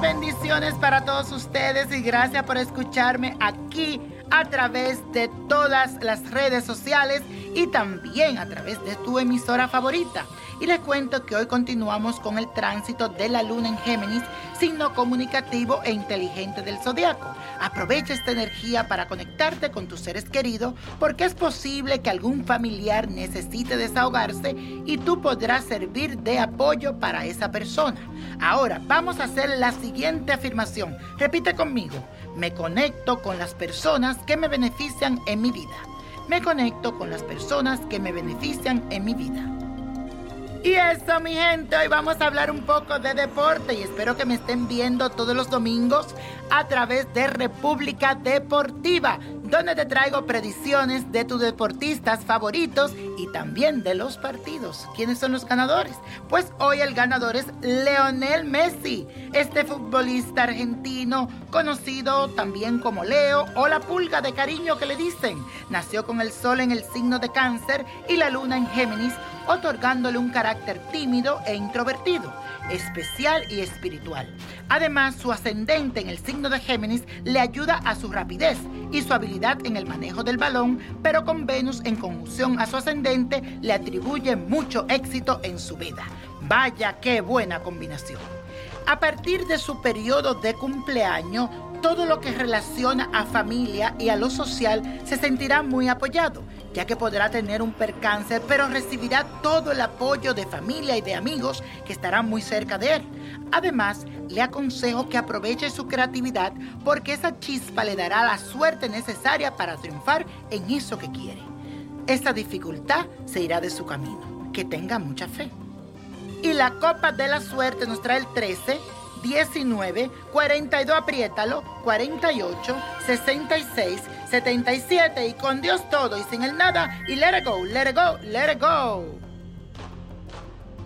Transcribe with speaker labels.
Speaker 1: bendiciones para todos ustedes y gracias por escucharme aquí a través de todas las redes sociales y también a través de tu emisora favorita. Y les cuento que hoy continuamos con el tránsito de la luna en Géminis, signo comunicativo e inteligente del zodiaco. Aprovecha esta energía para conectarte con tus seres queridos porque es posible que algún familiar necesite desahogarse y tú podrás servir de apoyo para esa persona. Ahora vamos a hacer la siguiente afirmación. Repite conmigo. Me conecto con las personas que me benefician en mi vida. Me conecto con las personas que me benefician en mi vida. Y eso, mi gente, hoy vamos a hablar un poco de deporte y espero que me estén viendo todos los domingos a través de República Deportiva, donde te traigo predicciones de tus deportistas favoritos y también de los partidos. ¿Quiénes son los ganadores? Pues hoy el ganador es Leonel Messi, este futbolista argentino conocido también como Leo o la pulga de cariño que le dicen. Nació con el sol en el signo de cáncer y la luna en Géminis otorgándole un carácter tímido e introvertido, especial y espiritual. Además, su ascendente en el signo de Géminis le ayuda a su rapidez y su habilidad en el manejo del balón, pero con Venus en conjunción a su ascendente le atribuye mucho éxito en su vida. Vaya qué buena combinación. A partir de su periodo de cumpleaños, todo lo que relaciona a familia y a lo social se sentirá muy apoyado, ya que podrá tener un percance, pero recibirá todo el apoyo de familia y de amigos que estarán muy cerca de él. Además, le aconsejo que aproveche su creatividad porque esa chispa le dará la suerte necesaria para triunfar en eso que quiere. Esa dificultad se irá de su camino. Que tenga mucha fe. Y la copa de la suerte nos trae el 13, 19, 42, apriétalo, 48, 66, 77 y con Dios todo y sin el nada y let it go, let it go, let it go.